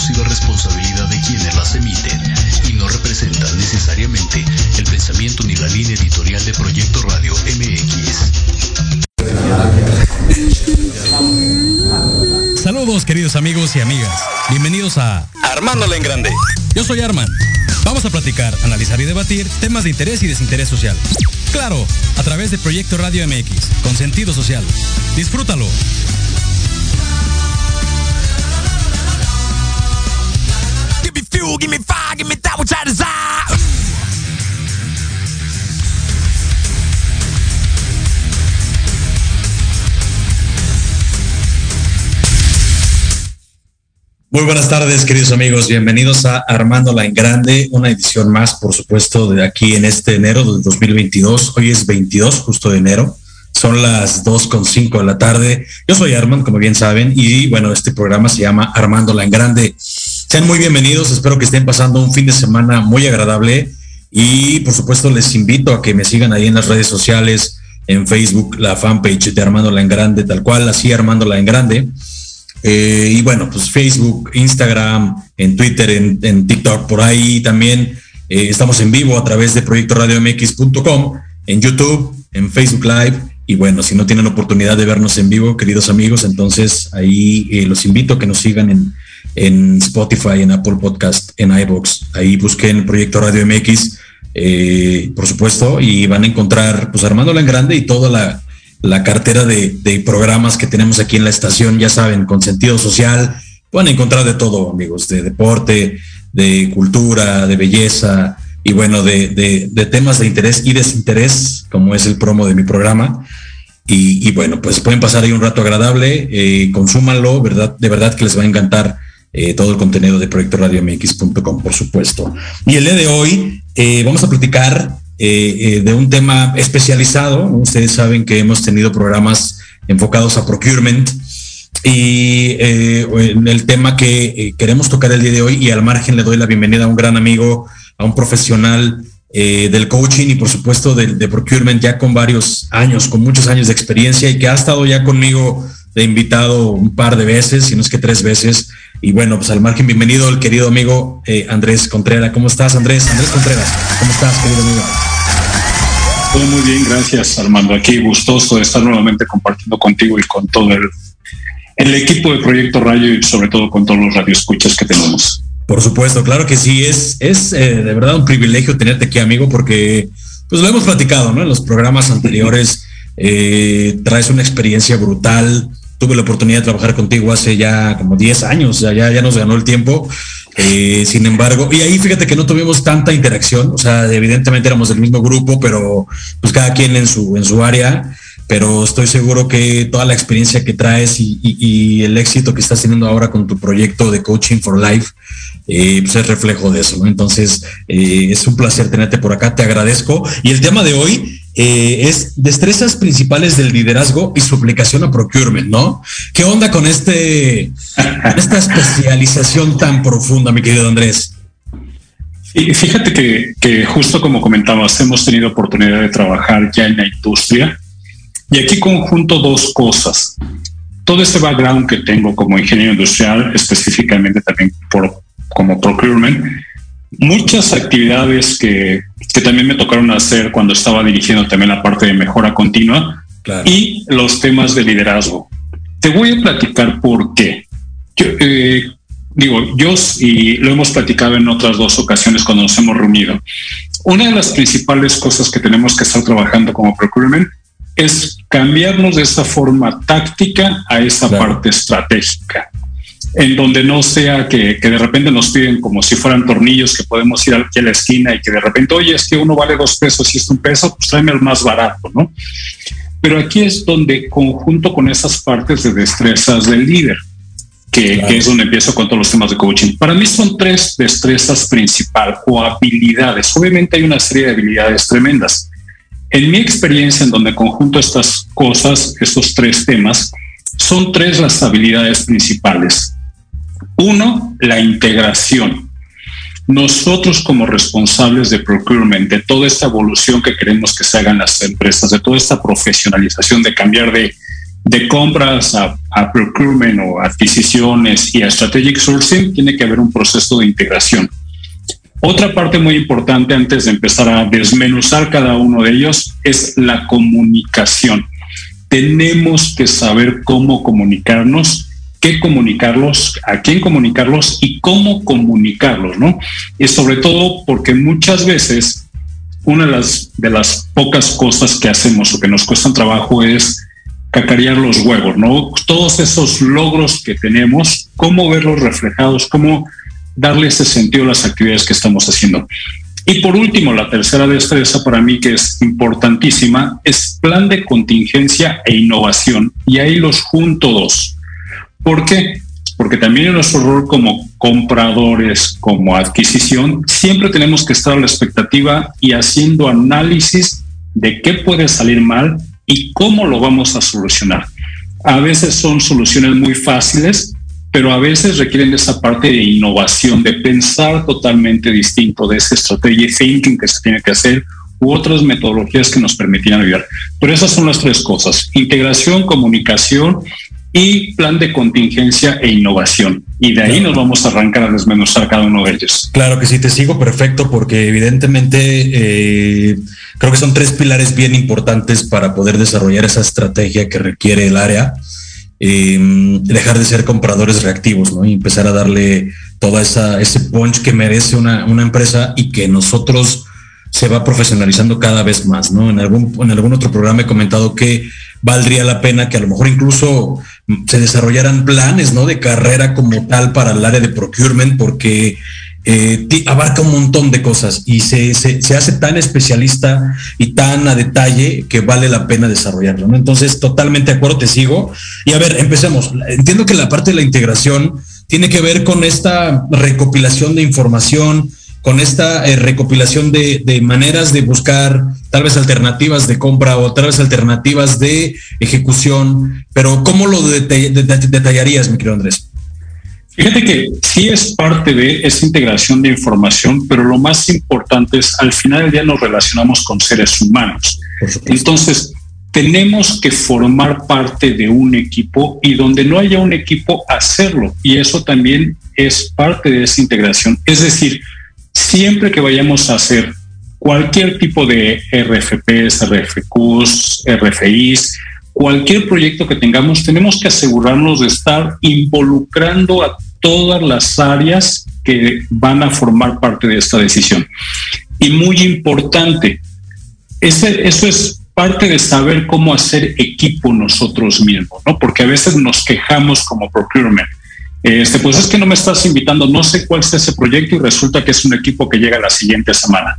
exclusiva responsabilidad de quienes las emiten y no representan necesariamente el pensamiento ni la línea editorial de Proyecto Radio MX. Saludos queridos amigos y amigas. Bienvenidos a Armándola en Grande. Yo soy Arman. Vamos a platicar, analizar y debatir temas de interés y desinterés social. Claro, a través de Proyecto Radio MX, con sentido social. Disfrútalo. Give me fire, give me that which I desire. Muy buenas tardes, queridos amigos. Bienvenidos a Armándola en Grande, una edición más, por supuesto, de aquí en este enero del 2022. Hoy es 22, justo de enero. Son las 2.5 de la tarde. Yo soy Armand, como bien saben, y bueno, este programa se llama Armándola en Grande. Sean muy bienvenidos, espero que estén pasando un fin de semana muy agradable y por supuesto les invito a que me sigan ahí en las redes sociales, en Facebook, la fanpage de Armándola en Grande, tal cual, así Armándola en Grande. Eh, y bueno, pues Facebook, Instagram, en Twitter, en, TikTok, por ahí también eh, estamos en vivo a través de proyectoradiomx.com, en YouTube, en Facebook Live. Y bueno, si no tienen oportunidad de vernos en vivo, queridos amigos, entonces ahí eh, los invito a que nos sigan en, en Spotify, en Apple Podcast, en iBox. Ahí busquen Proyecto Radio MX, eh, por supuesto, y van a encontrar, pues Armándola en Grande y toda la, la cartera de, programas que tenemos aquí en la estación, ya saben, con sentido social. Pueden encontrar de todo, amigos, de deporte, de cultura, de belleza y bueno, de, de, temas de interés y desinterés, como es el promo de mi programa. Y, y bueno, pues pueden pasar ahí un rato agradable, eh, consúmanlo, ¿verdad? De verdad que les va a encantar eh, todo el contenido de Proyecto Radio MX.com, por supuesto. Y el día de hoy eh, vamos a platicar eh, eh, de un tema especializado. Ustedes saben que hemos tenido programas enfocados a procurement y eh, en el tema que eh, queremos tocar el día de hoy y al margen le doy la bienvenida a un gran amigo, a un profesional eh, del coaching y por supuesto de, de, procurement ya con varios años, con muchos años de experiencia y que ha estado ya conmigo de invitado un par de veces, si no es que tres veces. Y bueno, pues al margen, bienvenido el querido amigo eh, Andrés Contreras. ¿Cómo estás, Andrés? Andrés Contreras, ¿cómo estás, querido amigo? Todo muy bien, gracias Armando. Aquí gustoso de estar nuevamente compartiendo contigo y con todo el, el equipo de Proyecto Rayo y sobre todo con todos los radioescuchas que tenemos. Por supuesto, claro que sí, es, es eh, de verdad un privilegio tenerte aquí, amigo, porque pues lo hemos platicado, ¿no? En los programas anteriores eh, traes una experiencia brutal. Tuve la oportunidad de trabajar contigo hace ya como 10 años, ya, ya, ya nos ganó el tiempo. Eh, sin embargo, y ahí fíjate que no tuvimos tanta interacción, o sea, evidentemente éramos del mismo grupo, pero pues cada quien en su, en su área, pero estoy seguro que toda la experiencia que traes y, el éxito que estás teniendo ahora con tu proyecto de Coaching for Life, eh, pues es reflejo de eso. Entonces, eh, es un placer tenerte por acá, te agradezco. Y el tema de hoy eh, es destrezas principales del liderazgo y su aplicación a procurement, ¿no? ¿Qué onda con este, esta especialización tan profunda, mi querido Andrés? Y fíjate que, que justo como comentabas, hemos tenido oportunidad de trabajar ya en la industria y aquí conjunto dos cosas. Todo ese background que tengo como ingeniero industrial, específicamente también por, como procurement, muchas actividades que, que, también me tocaron hacer cuando estaba dirigiendo también la parte de mejora continua claro. y los temas de liderazgo. Te voy a platicar por qué. Yo, eh, digo, yo y lo hemos platicado en otras dos ocasiones cuando nos hemos reunido. Una de las principales cosas que tenemos que estar trabajando como procurement es cambiarnos de esa forma táctica a esa claro. parte estratégica en donde no sea que, que, de repente nos piden como si fueran tornillos que podemos ir aquí a la esquina y que de repente, oye, es que uno vale dos pesos y es un peso, pues tráeme el más barato, ¿no? Pero aquí es donde conjunto con esas partes de destrezas del líder, que, claro. que es donde empiezo con todos los temas de coaching. Para mí son tres destrezas principal o habilidades. Obviamente hay una serie de habilidades tremendas. En mi experiencia, en donde conjunto estas cosas, estos tres temas, son tres las habilidades principales. Uno, la integración. Nosotros como responsables de procurement, de toda esta evolución que queremos que se hagan las empresas, de toda esta profesionalización, de cambiar de de compras a, a, procurement o adquisiciones y a strategic sourcing, tiene que haber un proceso de integración. Otra parte muy importante antes de empezar a desmenuzar cada uno de ellos es la comunicación. Tenemos que saber cómo comunicarnos, qué comunicarlos, a quién comunicarlos y cómo comunicarlos, ¿no? Y sobre todo porque muchas veces una de las, pocas cosas que hacemos o que nos cuestan trabajo es cacarear los huevos, ¿no? Todos esos logros que tenemos, cómo verlos reflejados, cómo darle ese sentido a las actividades que estamos haciendo. Y por último, la tercera destreza para mí que es importantísima es plan de contingencia e innovación. Y ahí los junto dos. ¿Por qué? Porque también en nuestro rol como compradores, como adquisición, siempre tenemos que estar a la expectativa y haciendo análisis de qué puede salir mal y cómo lo vamos a solucionar. A veces son soluciones muy fáciles, pero a veces requieren esa parte de innovación, de pensar totalmente distinto, de ese strategy thinking que se tiene que hacer u otras metodologías que nos permitirán ayudar. Pero esas son las tres cosas, integración, comunicación y plan de contingencia e innovación. Y de ahí nos vamos a arrancar a desmenuzar cada uno de ellos. Claro que sí, te sigo perfecto porque evidentemente eh, creo que son tres pilares bien importantes para poder desarrollar esa estrategia que requiere el área Em, dejar de ser compradores reactivos, ¿no? Y empezar a darle toda esa, ese punch que merece una, una empresa y que nosotros se va profesionalizando cada vez más, ¿no? En algún, en algún otro programa he comentado que valdría la pena que a lo mejor incluso se desarrollaran planes, ¿no? De carrera como tal para el área de procurement, porque eh, abarca un montón de cosas y se, se, hace tan especialista y tan a detalle que vale la pena desarrollarlo. Entonces, totalmente de acuerdo, te sigo. Y a ver, empecemos. Entiendo que la parte de la integración tiene que ver con esta recopilación de información, con esta eh, recopilación de, de, maneras de buscar tal vez alternativas de compra o tal vez alternativas de ejecución, pero ¿cómo lo detallarías, mi querido Andrés? Fíjate que sí es parte de esa integración de información, pero lo más importante es al final del día nos relacionamos con seres humanos. Entonces, tenemos que formar parte de un equipo y donde no haya un equipo, hacerlo. Y eso también es parte de esa integración. Es decir, siempre que vayamos a hacer cualquier tipo de RFPs, RFQs, RFIs, cualquier proyecto que tengamos, tenemos que asegurarnos de estar involucrando a todas las áreas que van a formar parte de esta decisión. Y muy importante, ese, eso es parte de saber cómo hacer equipo nosotros mismos, ¿no? Porque a veces nos quejamos como procurement este, pues es que no me estás invitando, no sé cuál es ese proyecto y resulta que es un equipo que llega la siguiente semana.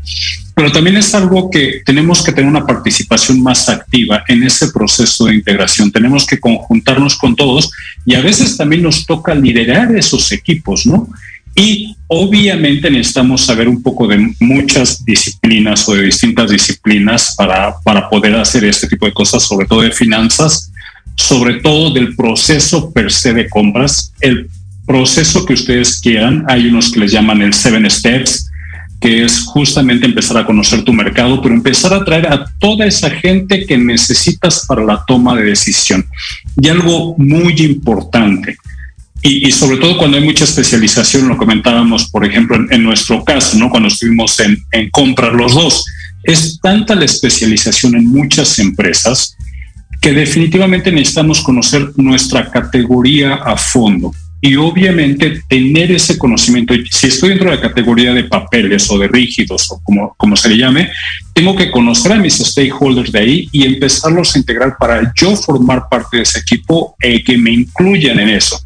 Pero también es algo que tenemos que tener una participación más activa en ese proceso de integración. Tenemos que conjuntarnos con todos y a veces también nos toca liderar esos equipos, ¿no? Y obviamente necesitamos saber un poco de muchas disciplinas o de distintas disciplinas para, para poder hacer este tipo de cosas, sobre todo de finanzas, sobre todo del proceso per se de compras, el proceso que ustedes quieran. Hay unos que les llaman el Seven Steps, que es justamente empezar a conocer tu mercado, pero empezar a traer a toda esa gente que necesitas para la toma de decisión. Y algo muy importante, y, sobre todo cuando hay mucha especialización, lo comentábamos, por ejemplo, en, nuestro caso, ¿no? cuando estuvimos en, en comprar los dos, es tanta la especialización en muchas empresas que definitivamente necesitamos conocer nuestra categoría a fondo y obviamente tener ese conocimiento. Si estoy dentro de la categoría de papeles o de rígidos o como, como se le llame, tengo que conocer a mis stakeholders de ahí y empezarlos a integrar para yo formar parte de ese equipo y que me incluyan en eso.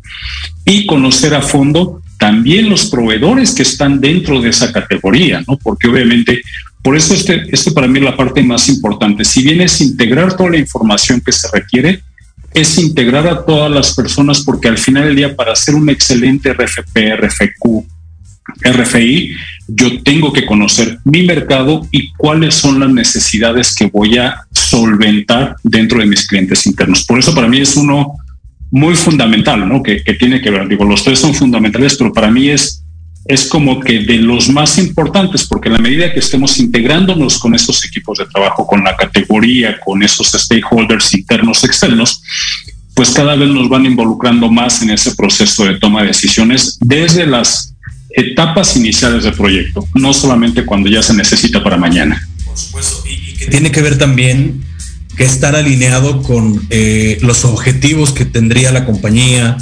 Y conocer a fondo también los proveedores que están dentro de esa categoría, ¿no? Porque obviamente por eso este, este para mí es la parte más importante. Si bien es integrar toda la información que se requiere, es integrar a todas las personas porque al final del día para hacer un excelente RFP, RFQ, RFI, yo tengo que conocer mi mercado y cuáles son las necesidades que voy a solventar dentro de mis clientes internos. Por eso para mí es uno muy fundamental, ¿no? Que, que tiene que ver, digo, los tres son fundamentales, pero para mí es es como que de los más importantes, porque en la medida que estemos integrándonos con esos equipos de trabajo, con la categoría, con esos stakeholders internos, externos, pues cada vez nos van involucrando más en ese proceso de toma de decisiones desde las etapas iniciales del proyecto, no solamente cuando ya se necesita para mañana. Por supuesto, y, que tiene que ver también que estar alineado con eh, los objetivos que tendría la compañía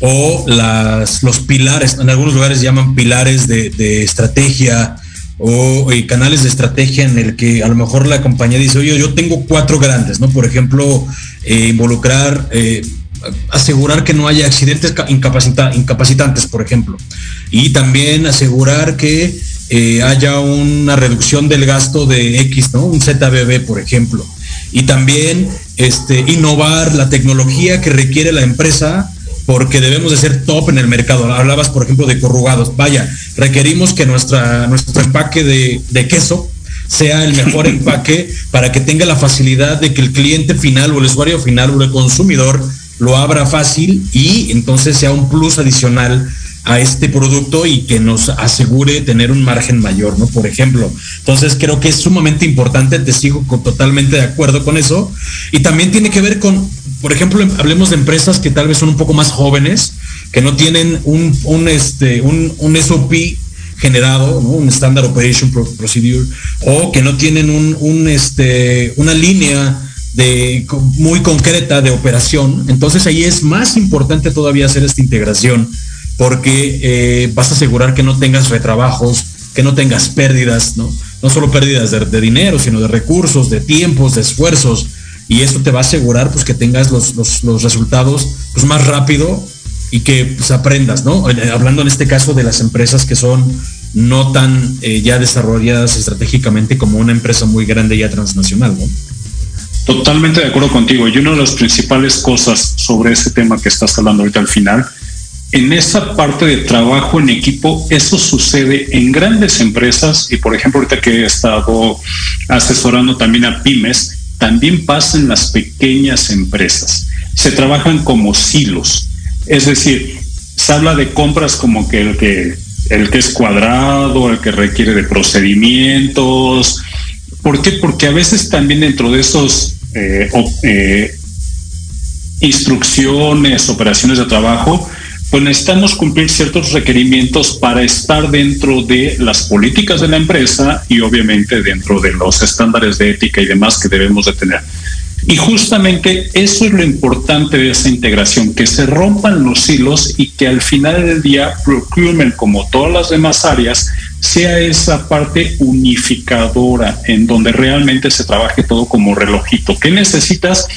o las, los pilares, en algunos lugares llaman pilares de, estrategia o eh, canales de estrategia en el que a lo mejor la compañía dice, oye, yo tengo cuatro grandes, ¿no? Por ejemplo, eh, involucrar asegurar que no haya accidentes incapacitantes, por ejemplo, y también asegurar que eh, haya una reducción del gasto de X, ¿no? Un ZBB, por ejemplo. Y también este, innovar la tecnología que requiere la empresa porque debemos de ser top en el mercado. Hablabas, por ejemplo, de corrugados. Vaya, requerimos que nuestra, nuestro empaque de, de queso sea el mejor empaque para que tenga la facilidad de que el cliente final o el usuario final o el consumidor lo abra fácil y entonces sea un plus adicional a este producto y que nos asegure tener un margen mayor, ¿no? Por ejemplo. Entonces creo que es sumamente importante, te sigo totalmente de acuerdo con eso. Y también tiene que ver con, por ejemplo, hablemos de empresas que tal vez son un poco más jóvenes, que no tienen un, un, este, un, un SOP generado, un Standard Operation Procedure, o que no tienen un, un este, una línea de, muy concreta de operación. Entonces ahí es más importante todavía hacer esta integración porque eh, vas a asegurar que no tengas retrabajos, que no tengas pérdidas, ¿no? No solo pérdidas de, dinero, sino de recursos, de tiempos, de esfuerzos. Y esto te va a asegurar pues, que tengas los, resultados pues, más rápido y que pues, aprendas, ¿no? Eh, hablando en este caso de las empresas que son no tan eh, ya desarrolladas estratégicamente como una empresa muy grande ya transnacional, ¿no? Totalmente de acuerdo contigo. Y una de las principales cosas sobre ese tema que estás hablando ahorita al final, en esa parte de trabajo en equipo, eso sucede en grandes empresas y por ejemplo ahorita que he estado asesorando también a pymes, también pasa en las pequeñas empresas. Se trabajan como silos. Es decir, se habla de compras como que el que el que es cuadrado, el que requiere de procedimientos. ¿Por qué? Porque a veces también dentro de esos eh, eh, instrucciones, operaciones de trabajo, pues necesitamos cumplir ciertos requerimientos para estar dentro de las políticas de la empresa y obviamente dentro de los estándares de ética y demás que debemos de tener. Y justamente eso es lo importante de esa integración, que se rompan los hilos y que al final del día procurement, como todas las demás áreas, sea esa parte unificadora en donde realmente se trabaje todo como relojito. ¿Qué necesitas?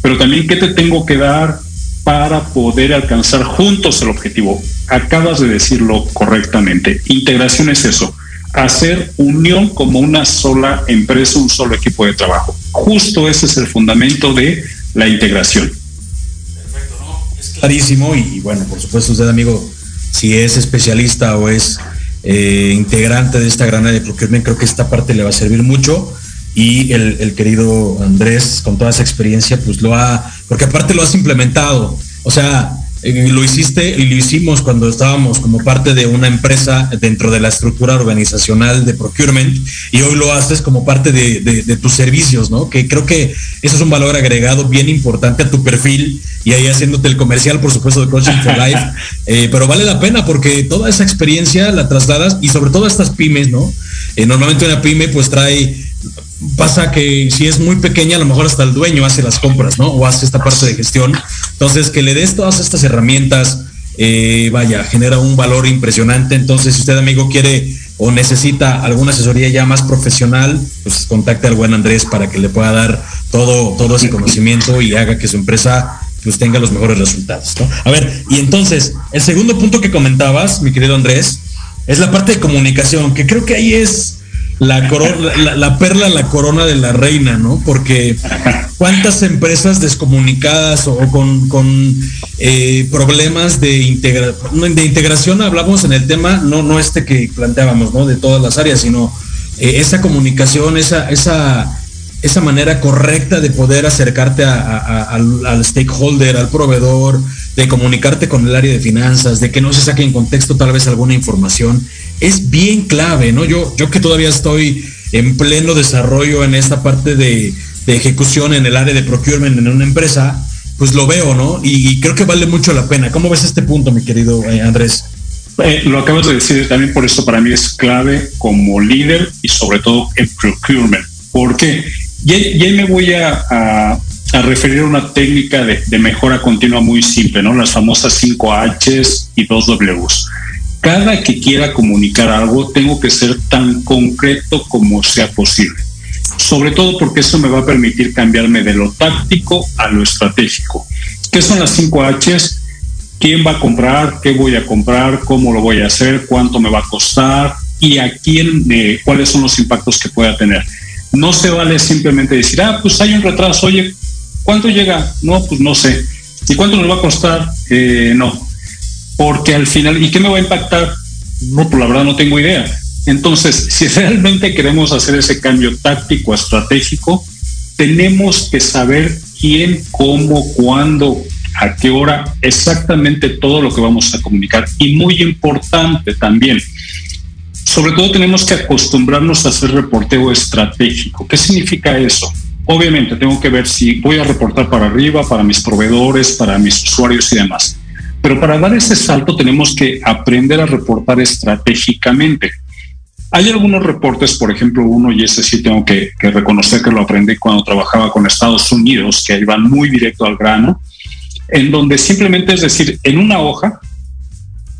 Pero también qué te tengo que dar para poder alcanzar juntos el objetivo. Acabas de decirlo correctamente. Integración es eso, hacer unión como una sola empresa, un solo equipo de trabajo. Justo ese es el fundamento de la integración. Perfecto, ¿no? Es clarísimo y, bueno, por supuesto usted amigo, si es especialista o es eh, integrante de esta gran área de procurement, creo que esta parte le va a servir mucho y el, querido Andrés, con toda esa experiencia, pues lo ha, porque aparte lo has implementado, o sea, eh, lo hiciste y lo hicimos cuando estábamos como parte de una empresa dentro de la estructura organizacional de procurement y hoy lo haces como parte de, tus servicios, ¿no? Que creo que eso es un valor agregado bien importante a tu perfil y ahí haciéndote el comercial, por supuesto, de Coaching for Life, eh, pero vale la pena porque toda esa experiencia la trasladas y sobre todo estas pymes, ¿no? Eh, normalmente una pyme pues trae pasa que si es muy pequeña, a lo mejor hasta el dueño hace las compras, ¿no? O hace esta parte de gestión. Entonces, que le des todas estas herramientas, eh, vaya, genera un valor impresionante. Entonces, si usted, amigo, quiere o necesita alguna asesoría ya más profesional, pues contacte al buen Andrés para que le pueda dar todo, todo ese conocimiento y haga que su empresa pues tenga los mejores resultados. ¿no? A ver, y entonces, el segundo punto que comentabas, mi querido Andrés, es la parte de comunicación, que creo que ahí es la, corona, la, perla, la corona de la reina, ¿no? Porque cuántas empresas descomunicadas o con, eh, problemas de, de integración, hablamos en el tema, no, no este que planteábamos, ¿no? De todas las áreas, sino eh, esa comunicación, esa, esa, esa manera correcta de poder acercarte al, al stakeholder, al proveedor, de comunicarte con el área de finanzas, de que no se saque en contexto tal vez alguna información es bien clave, ¿no? Yo, yo que todavía estoy en pleno desarrollo en esta parte de, ejecución en el área de procurement en una empresa, pues lo veo, ¿no? Y, creo que vale mucho la pena. ¿Cómo ves este punto, mi querido eh, Andrés? Eh, lo acabas de decir, también por eso para mí es clave como líder y sobre todo en procurement, porque ya, ya me voy a, referir a una técnica de, de, mejora continua muy simple, ¿no? Las famosas 5 Hs y 2 Ws. Cada que quiera comunicar algo, tengo que ser tan concreto como sea posible. Sobre todo porque eso me va a permitir cambiarme de lo táctico a lo estratégico. ¿Qué son las 5 Hs? quién va a comprar, qué voy a comprar, cómo lo voy a hacer, cuánto me va a costar y a quién, eh, cuáles son los impactos que pueda tener. No se vale simplemente decir, ah, pues hay un retraso, oye, ¿cuánto llega? No, pues no sé. ¿Y cuánto nos va a costar? Eh, no. Porque al final, ¿y qué me va a impactar? No, pues la verdad no tengo idea. Entonces, si realmente queremos hacer ese cambio táctico, estratégico, tenemos que saber quién, cómo, cuándo, a qué hora, exactamente todo lo que vamos a comunicar. Y muy importante también, sobre todo tenemos que acostumbrarnos a hacer reporteo estratégico. ¿Qué significa eso? Obviamente tengo que ver si voy a reportar para arriba, para mis proveedores, para mis usuarios y demás. Pero para dar ese salto tenemos que aprender a reportar estratégicamente. Hay algunos reportes, por ejemplo, uno, y ese sí tengo que, que reconocer que lo aprendí cuando trabajaba con Estados Unidos, que iban muy directo al grano, en donde simplemente es decir, en una hoja,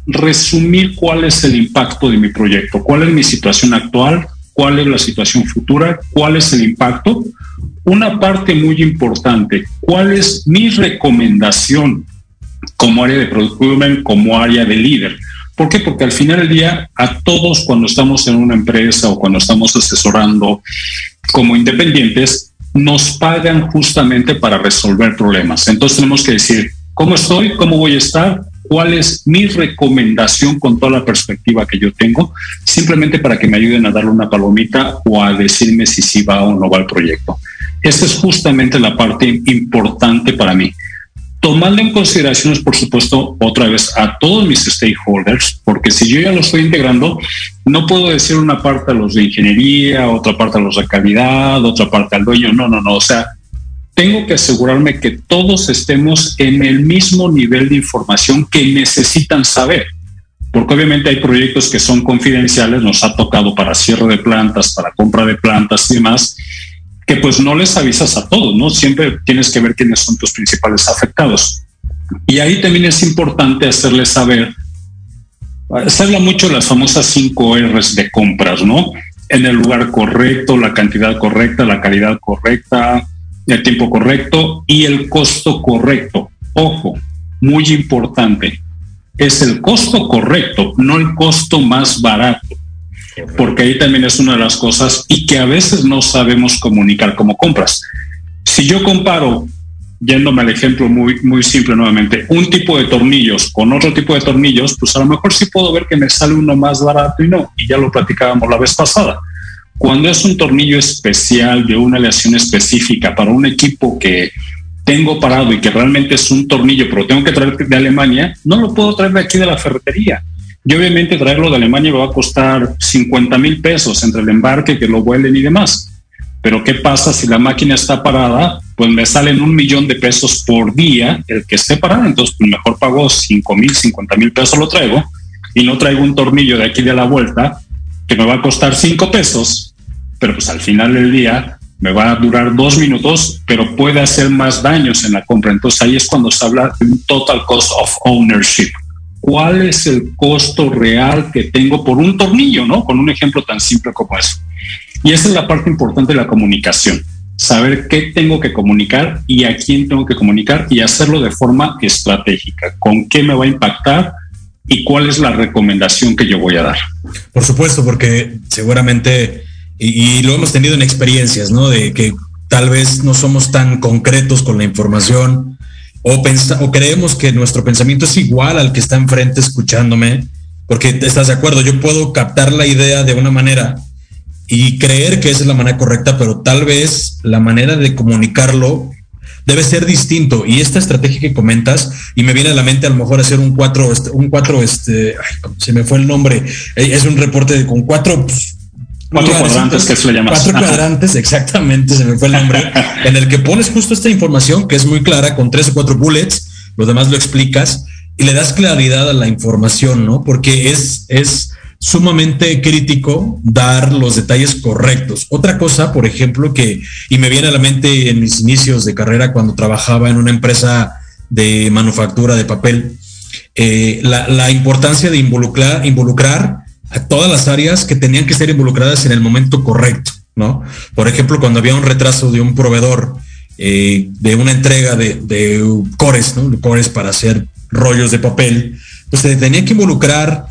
resumir cuál es el impacto de mi proyecto, cuál es mi situación actual, cuál es la situación futura, cuál es el impacto. Una parte muy importante, cuál es mi recomendación como área de procurement, como área de líder. ¿Por qué? Porque al final del día, a todos cuando estamos en una empresa o cuando estamos asesorando como independientes, nos pagan justamente para resolver problemas. Entonces tenemos que decir, ¿cómo estoy? ¿Cómo voy a estar? ¿Cuál es mi recomendación con toda la perspectiva que yo tengo? Simplemente para que me ayuden a darle una palomita o a decirme si sí va o no va el proyecto. Esta es justamente la parte importante para mí tomando en consideraciones, por supuesto, otra vez a todos mis stakeholders, porque si yo ya lo estoy integrando, no puedo decir una parte a los de ingeniería, otra parte a los de calidad, otra parte al dueño, no, no, no, o sea, tengo que asegurarme que todos estemos en el mismo nivel de información que necesitan saber, porque obviamente hay proyectos que son confidenciales, nos ha tocado para cierre de plantas, para compra de plantas y demás, que pues no les avisas a todos, ¿no? Siempre tienes que ver quiénes son tus principales afectados. Y ahí también es importante hacerles saber, se habla mucho de las famosas 5 R's de compras, ¿no? En el lugar correcto, la cantidad correcta, la calidad correcta, el tiempo correcto y el costo correcto. Ojo, muy importante, es el costo correcto, no el costo más barato porque ahí también es una de las cosas y que a veces no sabemos comunicar como compras. Si yo comparo, yéndome al ejemplo muy, muy simple nuevamente, un tipo de tornillos con otro tipo de tornillos, pues a lo mejor sí puedo ver que me sale uno más barato y no, y ya lo platicábamos la vez pasada. Cuando es un tornillo especial de una aleación específica para un equipo que tengo parado y que realmente es un tornillo, pero tengo que traer de Alemania, no lo puedo traer de aquí de la ferretería y obviamente traerlo de Alemania me va a costar 50 mil pesos entre el embarque, que lo vuelen y demás. Pero ¿qué pasa si la máquina está parada? Pues me salen un millón de pesos por día el que esté parada. Entonces, pues mejor pago 5 mil, 50 mil pesos lo traigo y no traigo un tornillo de aquí de la vuelta que me va a costar 5 pesos, pero pues al final del día me va a durar dos minutos, pero puede hacer más daños en la compra. Entonces ahí es cuando se habla de un total cost of ownership cuál es el costo real que tengo por un tornillo, ¿no? Con un ejemplo tan simple como eso. Y esa es la parte importante de la comunicación, saber qué tengo que comunicar y a quién tengo que comunicar y hacerlo de forma estratégica, con qué me va a impactar y cuál es la recomendación que yo voy a dar. Por supuesto, porque seguramente, y, lo hemos tenido en experiencias, ¿no? De que tal vez no somos tan concretos con la información, o, o creemos que nuestro pensamiento es igual al que está enfrente escuchándome, porque estás de acuerdo, yo puedo captar la idea de una manera y creer que esa es la manera correcta, pero tal vez la manera de comunicarlo debe ser distinto. Y esta estrategia que comentas, y me viene a la mente a lo mejor hacer un cuatro, un cuatro, este, se me fue el nombre, eh, es un reporte con cuatro pues, Cuatro cuadrantes, que se le llama. Cuatro cuadrantes, exactamente, se me fue el nombre, en el que pones justo esta información que es muy clara, con tres o cuatro bullets, los demás lo explicas y le das claridad a la información, ¿no? Porque es, es sumamente crítico dar los detalles correctos. Otra cosa, por ejemplo, que, y me viene a la mente en mis inicios de carrera cuando trabajaba en una empresa de manufactura de papel, eh, la, la, importancia de involucrar, involucrar a todas las áreas que tenían que ser involucradas en el momento correcto, ¿no? Por ejemplo, cuando había un retraso de un proveedor eh, de una entrega de, cores, ¿no? Cores para hacer rollos de papel, pues se tenía que involucrar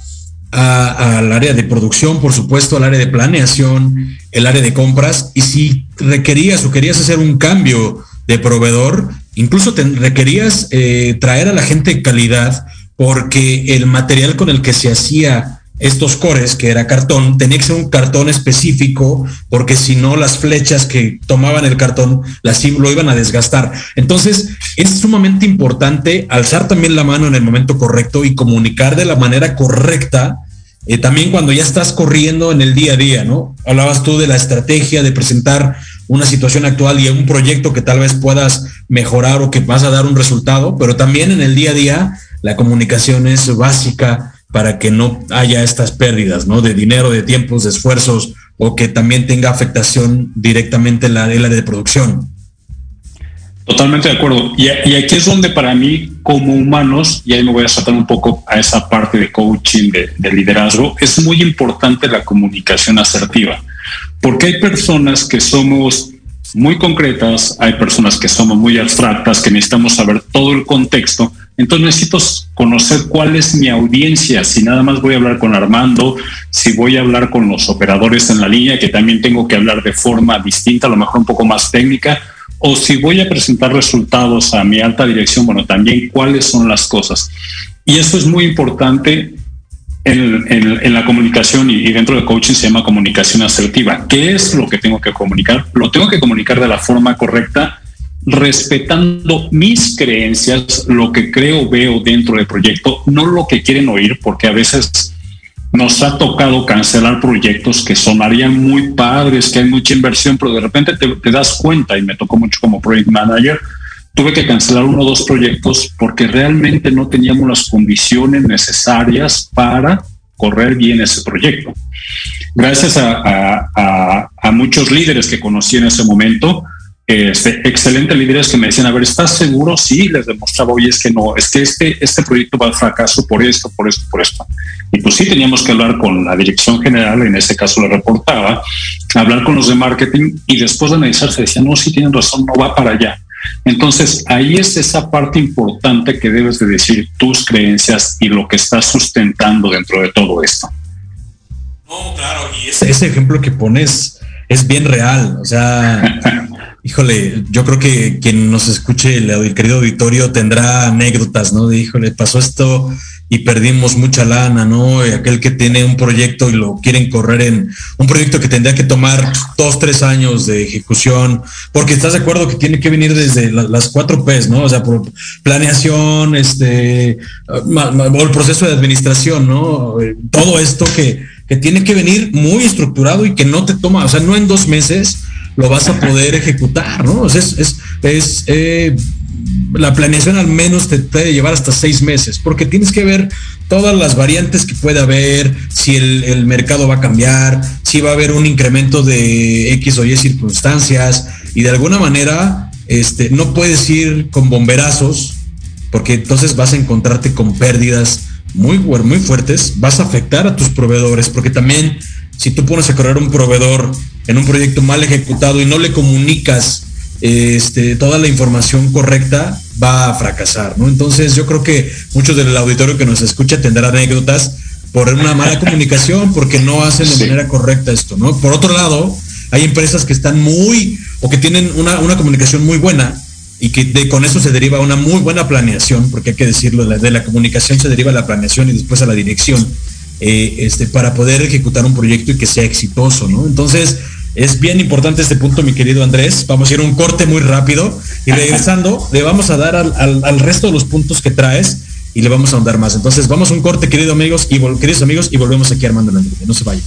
al área de producción, por supuesto, al área de planeación, el área de compras, y si requerías o querías hacer un cambio de proveedor, incluso te requerías eh, traer a la gente calidad, porque el material con el que se hacía estos cores, que era cartón, tenía que ser un cartón específico, porque si no las flechas que tomaban el cartón las lo iban a desgastar. Entonces, es sumamente importante alzar también la mano en el momento correcto y comunicar de la manera correcta. Eh, también cuando ya estás corriendo en el día a día, ¿no? Hablabas tú de la estrategia de presentar una situación actual y un proyecto que tal vez puedas mejorar o que vas a dar un resultado, pero también en el día a día la comunicación es básica para que no haya estas pérdidas, ¿no? De dinero, de tiempos, de esfuerzos o que también tenga afectación directamente en la área de producción. Totalmente de acuerdo. Y, aquí es donde para mí, como humanos, y ahí me voy a saltar un poco a esa parte de coaching, de, de liderazgo, es muy importante la comunicación asertiva, porque hay personas que somos muy concretas, hay personas que somos muy abstractas, que necesitamos saber todo el contexto, entonces necesito conocer cuál es mi audiencia, si nada más voy a hablar con Armando, si voy a hablar con los operadores en la línea, que también tengo que hablar de forma distinta, a lo mejor un poco más técnica, o si voy a presentar resultados a mi alta dirección, bueno, también cuáles son las cosas. Y esto es muy importante en, la comunicación y, dentro de coaching se llama comunicación asertiva. ¿Qué es lo que tengo que comunicar? Lo tengo que comunicar de la forma correcta respetando mis creencias, lo que creo, veo dentro del proyecto, no lo que quieren oír, porque a veces nos ha tocado cancelar proyectos que sonarían muy padres, que hay mucha inversión, pero de repente te, das cuenta, y me tocó mucho como project manager, tuve que cancelar uno o dos proyectos porque realmente no teníamos las condiciones necesarias para correr bien ese proyecto. Gracias a, a muchos líderes que conocí en ese momento, este, excelentes líderes que me decían, a ver, ¿estás seguro? Sí, les demostraba, oye, es que no, es que este, este proyecto va al fracaso por esto, por esto, por esto. Y pues sí, teníamos que hablar con la dirección general, en este caso le reportaba, hablar con los de marketing y después de analizar se decía, no, sí tienen razón, no va para allá. Entonces, ahí es esa parte importante que debes de decir tus creencias y lo que estás sustentando dentro de todo esto. No, claro, y ese, ese ejemplo que pones es bien real, o sea, híjole, yo creo que quien nos escuche, el, querido auditorio, tendrá anécdotas, ¿no? De, híjole, pasó esto y perdimos mucha lana, ¿no? Y aquel que tiene un proyecto y lo quieren correr en un proyecto que tendría que tomar dos, tres años de ejecución, porque estás de acuerdo que tiene que venir desde las cuatro P's, ¿no? O sea, por planeación, este, o el proceso de administración, ¿no? Todo esto que, que tiene que venir muy estructurado y que no te toma, o sea, no en dos meses, lo vas a poder ejecutar, ¿no? es, es, es eh, la planeación al menos te puede llevar hasta seis meses, porque tienes que ver todas las variantes que puede haber, si el, el, mercado va a cambiar, si va a haber un incremento de X o Y circunstancias, y de alguna manera este, no puedes ir con bomberazos, porque entonces vas a encontrarte con pérdidas muy, muy fuertes, vas a afectar a tus proveedores, porque también si tú pones a correr un proveedor en un proyecto mal ejecutado y no le comunicas este, toda la información correcta, va a fracasar, ¿no? Entonces yo creo que muchos del auditorio que nos escucha tendrán anécdotas por una mala comunicación, porque no hacen de manera correcta esto, ¿no? Por otro lado, hay empresas que están muy, o que tienen una, una comunicación muy buena, y que de, con eso se deriva una muy buena planeación, porque hay que decirlo, de la comunicación se deriva la planeación y después a la dirección, eh, este, para poder ejecutar un proyecto y que sea exitoso, ¿no? Entonces, es bien importante este punto, mi querido Andrés. Vamos a ir a un corte muy rápido y regresando le vamos a dar al, al, al, resto de los puntos que traes y le vamos a ahondar más. Entonces vamos a un corte, queridos amigos y queridos amigos, y volvemos aquí armando la No se vayan.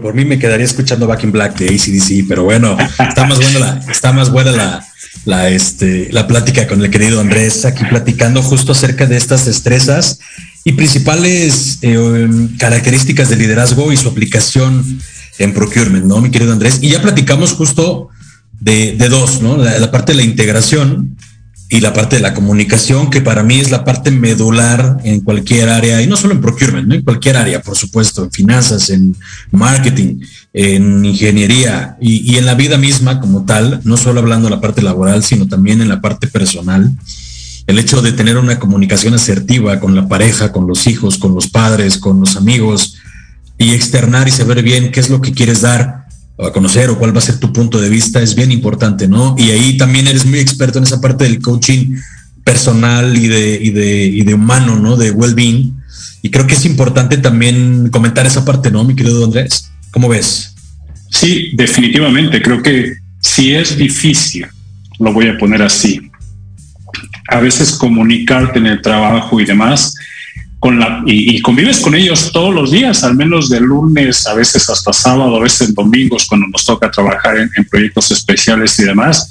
Por mí me quedaría escuchando Back in Black de ACDC, pero bueno, está más buena la, está más buena la, la, este, la plática con el querido Andrés, aquí platicando justo acerca de estas destrezas y principales eh, características de liderazgo y su aplicación en procurement, ¿no, mi querido Andrés? Y ya platicamos justo de, dos, ¿no? La, parte de la integración y la parte de la comunicación, que para mí es la parte medular en cualquier área, y no solo en procurement, ¿no? en cualquier área, por supuesto, en finanzas, en marketing, en ingeniería y, y en la vida misma como tal, no solo hablando de la parte laboral, sino también en la parte personal. El hecho de tener una comunicación asertiva con la pareja, con los hijos, con los padres, con los amigos, y externar y saber bien qué es lo que quieres dar a conocer o cuál va a ser tu punto de vista es bien importante, ¿no? Y ahí también eres muy experto en esa parte del coaching personal y de, y de, y de humano, ¿no? De well-being. Y creo que es importante también comentar esa parte, ¿no, mi querido Andrés? ¿Cómo ves? Sí, definitivamente. Creo que si es difícil, lo voy a poner así, a veces comunicarte en el trabajo y demás, la, y, convives con ellos todos los días, al menos de lunes, a veces hasta sábado, a veces en domingos cuando nos toca trabajar en, proyectos especiales y demás.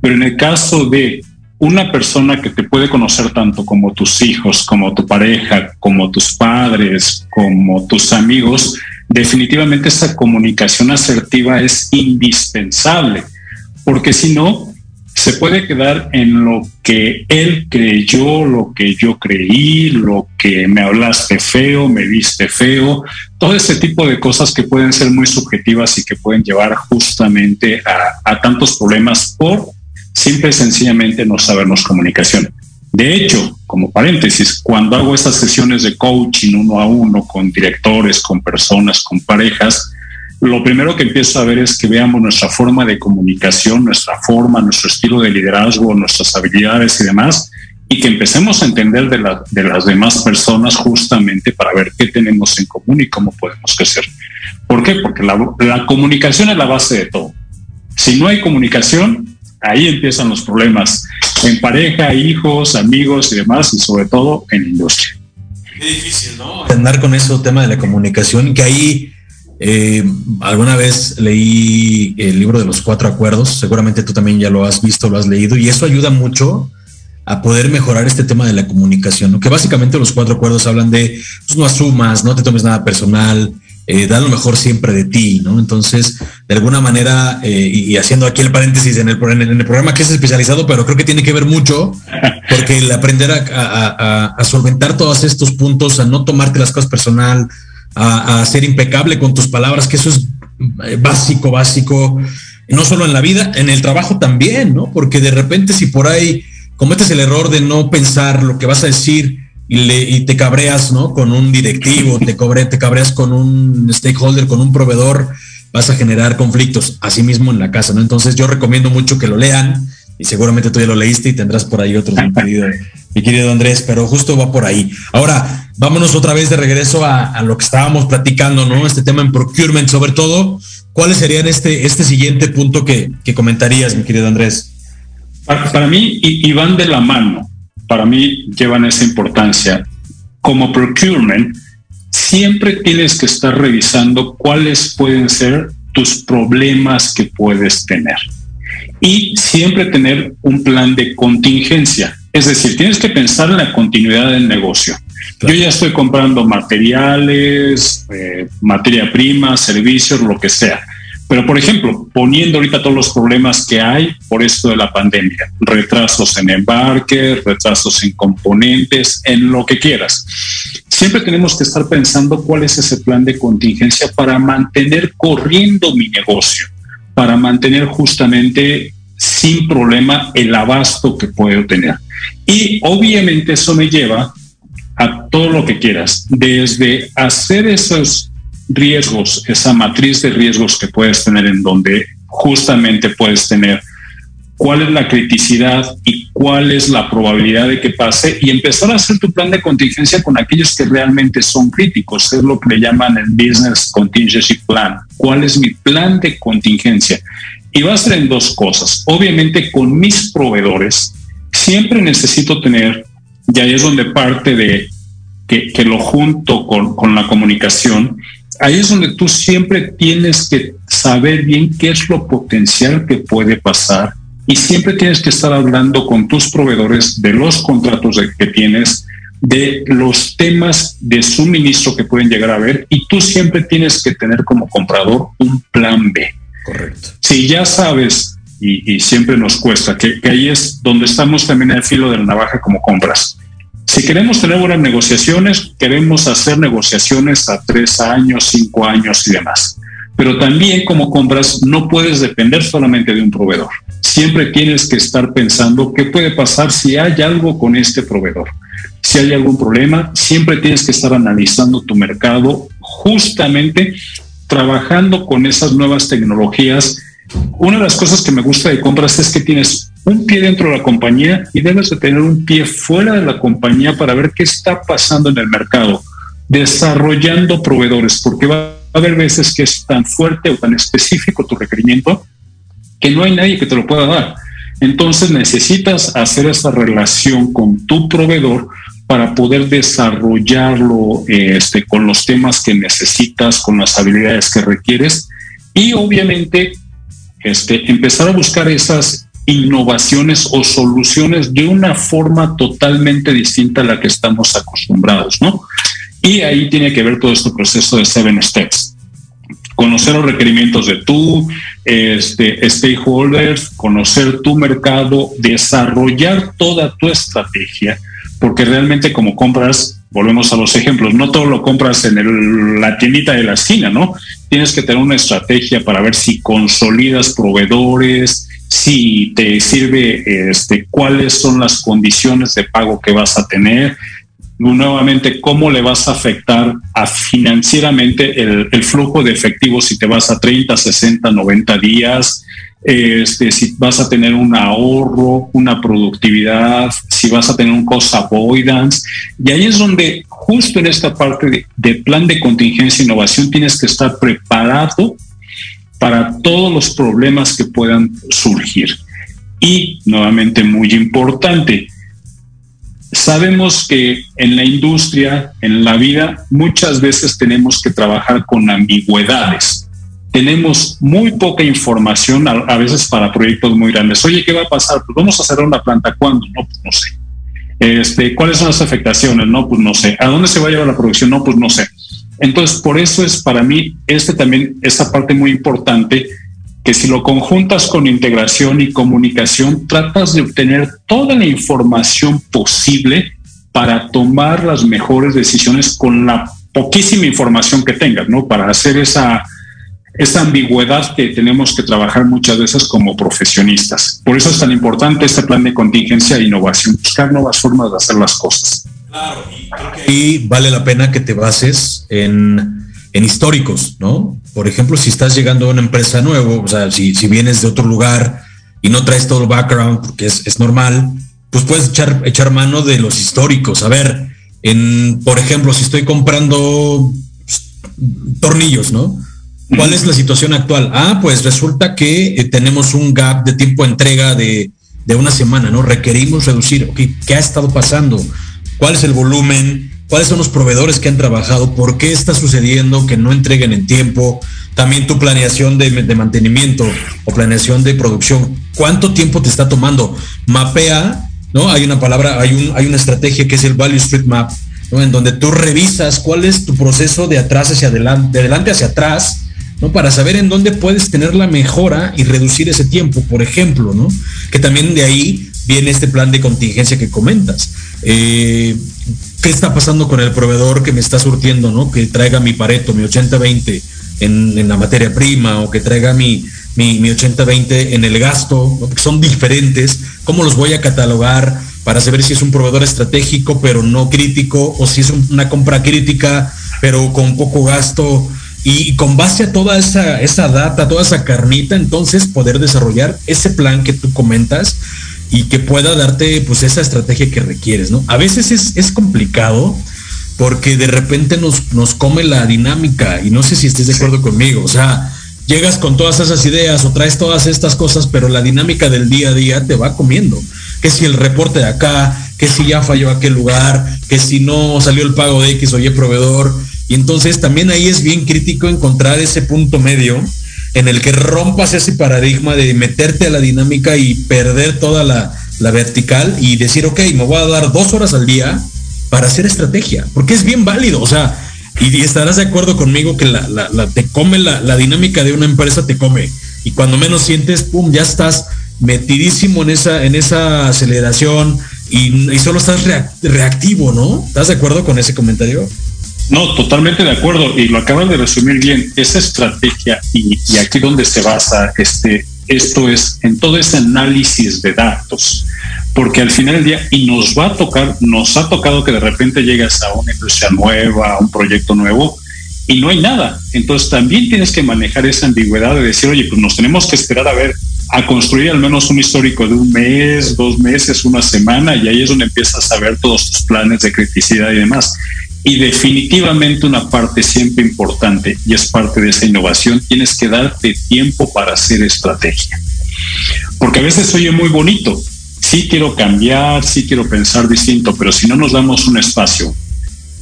Pero en el caso de una persona que te puede conocer tanto como tus hijos, como tu pareja, como tus padres, como tus amigos, definitivamente esa comunicación asertiva es indispensable, porque si no, se puede quedar en lo que él creyó, lo que yo creí, lo que me hablaste feo, me viste feo, todo ese tipo de cosas que pueden ser muy subjetivas y que pueden llevar justamente a, tantos problemas por simple y sencillamente no sabernos comunicación. De hecho, como paréntesis, cuando hago esas sesiones de coaching uno a uno con directores, con personas, con parejas, lo primero que empiezo a ver es que veamos nuestra forma de comunicación, nuestra forma, nuestro estilo de liderazgo, nuestras habilidades y demás, y que empecemos a entender de, de las demás personas justamente para ver qué tenemos en común y cómo podemos crecer. ¿Por qué? Porque la, la comunicación es la base de todo. Si no hay comunicación, ahí empiezan los problemas en pareja, hijos, amigos y demás, y sobre todo en la industria. Qué difícil, ¿no? Andar con eso, tema de la comunicación, que ahí eh, alguna vez leí el libro de los cuatro acuerdos, seguramente tú también ya lo has visto, lo has leído, y eso ayuda mucho a poder mejorar este tema de la comunicación, que básicamente los cuatro acuerdos hablan de, pues no asumas, no te tomes nada personal, eh, da lo mejor siempre de ti, ¿no? Entonces, de alguna manera, eh, y, haciendo aquí el paréntesis en el, en el, programa que es especializado, pero creo que tiene que ver mucho, porque el aprender a, a solventar todos estos puntos, a no tomarte las cosas personal, a, ser impecable con tus palabras, que eso es eh, básico, básico, no solo en la vida, en el trabajo también, ¿no? Porque de repente si por ahí cometes el error de no pensar lo que vas a decir y, te cabreas, ¿no? Con un directivo, te, cobre, te cabreas con un stakeholder, con un proveedor, vas a generar conflictos, así mismo en la casa, ¿no? Entonces yo recomiendo mucho que lo lean y seguramente tú ya lo leíste y tendrás por ahí otros, mi querido, mi querido Andrés, pero justo va por ahí. Ahora, vámonos otra vez de regreso a, lo que estábamos platicando, ¿no? Este tema en procurement, sobre todo, ¿cuáles serían este, este siguiente punto que, comentarías, mi querido Andrés? Para, mí, y, van de la mano, para mí llevan esa importancia. Como procurement, siempre tienes que estar revisando cuáles pueden ser tus problemas que puedes tener y siempre tener un plan de contingencia. Es decir, tienes que pensar en la continuidad del negocio. Yo ya estoy comprando materiales, eh, materia prima, servicios, lo que sea. Pero, por ejemplo, poniendo ahorita todos los problemas que hay por esto de la pandemia, retrasos en embarque, retrasos en componentes, en lo que quieras. Siempre tenemos que estar pensando cuál es ese plan de contingencia para mantener corriendo mi negocio para mantener justamente sin problema el abasto que puedo tener. Y obviamente eso me lleva a todo lo que quieras, desde hacer esos riesgos, esa matriz de riesgos que puedes tener en donde justamente puedes tener cuál es la criticidad y cuál es la probabilidad de que pase y empezar a hacer tu plan de contingencia con aquellos que realmente son críticos. Es lo que le llaman el Business Contingency Plan. ¿Cuál es mi plan de contingencia? Y va a ser en dos cosas. Obviamente con mis proveedores, siempre necesito tener, y ahí es donde parte de que, lo junto con, con la comunicación, ahí es donde tú siempre tienes que saber bien qué es lo potencial que puede pasar y siempre tienes que estar hablando con tus proveedores de los contratos que tienes, de los temas de suministro que pueden llegar a haber y tú siempre tienes que tener como comprador un plan B. Correcto. Si ya sabes, y, siempre nos cuesta, que, que, ahí es donde estamos también al filo de la navaja como compras. Si queremos tener buenas negociaciones, queremos hacer negociaciones a tres años, cinco años y demás. Pero también como compras no puedes depender solamente de un proveedor. Siempre tienes que estar pensando qué puede pasar si hay algo con este proveedor. Si hay algún problema, siempre tienes que estar analizando tu mercado justamente trabajando con esas nuevas tecnologías. Una de las cosas que me gusta de compras es que tienes un pie dentro de la compañía y debes de tener un pie fuera de la compañía para ver qué está pasando en el mercado, desarrollando proveedores, porque va a haber veces que es tan fuerte o tan específico tu requerimiento que no hay nadie que te lo pueda dar. Entonces necesitas hacer esa relación con tu proveedor para poder desarrollarlo este, con los temas que necesitas, con las habilidades que requieres y obviamente este, empezar a buscar esas innovaciones o soluciones de una forma totalmente distinta a la que estamos acostumbrados, ¿no? Y ahí tiene que ver todo este proceso de seven steps. Conocer los requerimientos de tu este, stakeholders, conocer tu mercado, desarrollar toda tu estrategia, porque realmente como compras, volvemos a los ejemplos, no todo lo compras en la tiendita de la esquina, ¿no? Tienes que tener una estrategia para ver si consolidas proveedores, si te sirve este, cuáles son las condiciones de pago que vas a tener, nuevamente cómo le vas a afectar a financieramente el, flujo de efectivo si te vas a 30, 60, 90 días, este, si vas a tener un ahorro, una productividad, si vas a tener un cost avoidance. Y ahí es donde justo en esta parte de, de plan de contingencia e innovación tienes que estar preparado para todos los problemas que puedan surgir. Y nuevamente muy importante, Sabemos que en la industria, en la vida, muchas veces tenemos que trabajar con ambigüedades. Tenemos muy poca información a, veces para proyectos muy grandes. Oye, ¿qué va a pasar? Pues vamos a cerrar una planta. ¿Cuándo? No, pues no sé. Este, ¿Cuáles son las afectaciones? No, pues no sé. ¿A dónde se va a llevar la producción? No, pues no sé. Entonces, por eso es para mí este también, esta parte muy importante que si lo conjuntas con integración y comunicación, tratas de obtener toda la información posible para tomar las mejores decisiones con la poquísima información que tengas, ¿no? Para hacer esa, esa ambigüedad que tenemos que trabajar muchas veces como profesionistas. Por eso es tan importante este plan de contingencia e innovación, buscar nuevas formas de hacer las cosas. Claro, y vale la pena que te bases en, en históricos, ¿no? Por ejemplo, si estás llegando a una empresa nueva, o sea, si, vienes de otro lugar y no traes todo el background, porque es, normal, pues puedes echar, echar mano de los históricos. A ver, en, por ejemplo, si estoy comprando tornillos, ¿no? ¿Cuál es la situación actual? Ah, pues resulta que eh, tenemos un gap de tiempo de entrega de, de, una semana, ¿no? Requerimos reducir, ok, ¿qué ha estado pasando? ¿Cuál es el volumen? cuáles son los proveedores que han trabajado, por qué está sucediendo que no entreguen en tiempo, también tu planeación de, mantenimiento o planeación de producción, cuánto tiempo te está tomando, mapea, ¿no? Hay una palabra, hay, un, hay una estrategia que es el Value Street Map, ¿no? En donde tú revisas cuál es tu proceso de atrás hacia adelante, de adelante hacia atrás, ¿no? Para saber en dónde puedes tener la mejora y reducir ese tiempo, por ejemplo, ¿no? Que también de ahí viene este plan de contingencia que comentas. Eh, ¿Qué está pasando con el proveedor que me está surtiendo, ¿no? Que traiga mi pareto, mi 80-20 en, la materia prima o que traiga mi, mi, 80-20 en el gasto, son diferentes. ¿Cómo los voy a catalogar para saber si es un proveedor estratégico pero no crítico o si es una compra crítica pero con poco gasto? Y con base a toda esa, esa data, toda esa carnita, entonces poder desarrollar ese plan que tú comentas y que pueda darte pues esa estrategia que requieres, ¿no? A veces es, complicado porque de repente nos, nos come la dinámica y no sé si estés de acuerdo conmigo, o sea, llegas con todas esas ideas o traes todas estas cosas, pero la dinámica del día a día te va comiendo. Que si el reporte de acá, que si ya falló aquel lugar, que si no salió el pago de X o Y proveedor, Y entonces también ahí es bien crítico encontrar ese punto medio en el que rompas ese paradigma de meterte a la dinámica y perder toda la, vertical y decir, ok, me voy a dar dos horas al día para hacer estrategia, porque es bien válido, o sea, y, estarás de acuerdo conmigo que la, te come la, dinámica de una empresa, te come, y cuando menos sientes, pum, ya estás metidísimo en esa, en esa aceleración y, solo estás reactivo, ¿no? ¿Estás de acuerdo con ese comentario? No, totalmente de acuerdo y lo acaban de resumir bien. Esa estrategia y, aquí donde se basa este, esto es en todo ese análisis de datos, porque al final del día y nos va a tocar, nos ha tocado que de repente llegas a una industria nueva, a un proyecto nuevo y no hay nada. Entonces también tienes que manejar esa ambigüedad de decir, oye, pues nos tenemos que esperar a ver a construir al menos un histórico de un mes, dos meses, una semana, y ahí es donde empiezas a ver todos tus planes de criticidad y demás. Y definitivamente una parte siempre importante, y es parte de esa innovación, tienes que darte tiempo para hacer estrategia. Porque a veces oye muy bonito, sí quiero cambiar, sí quiero pensar distinto, pero si no nos damos un espacio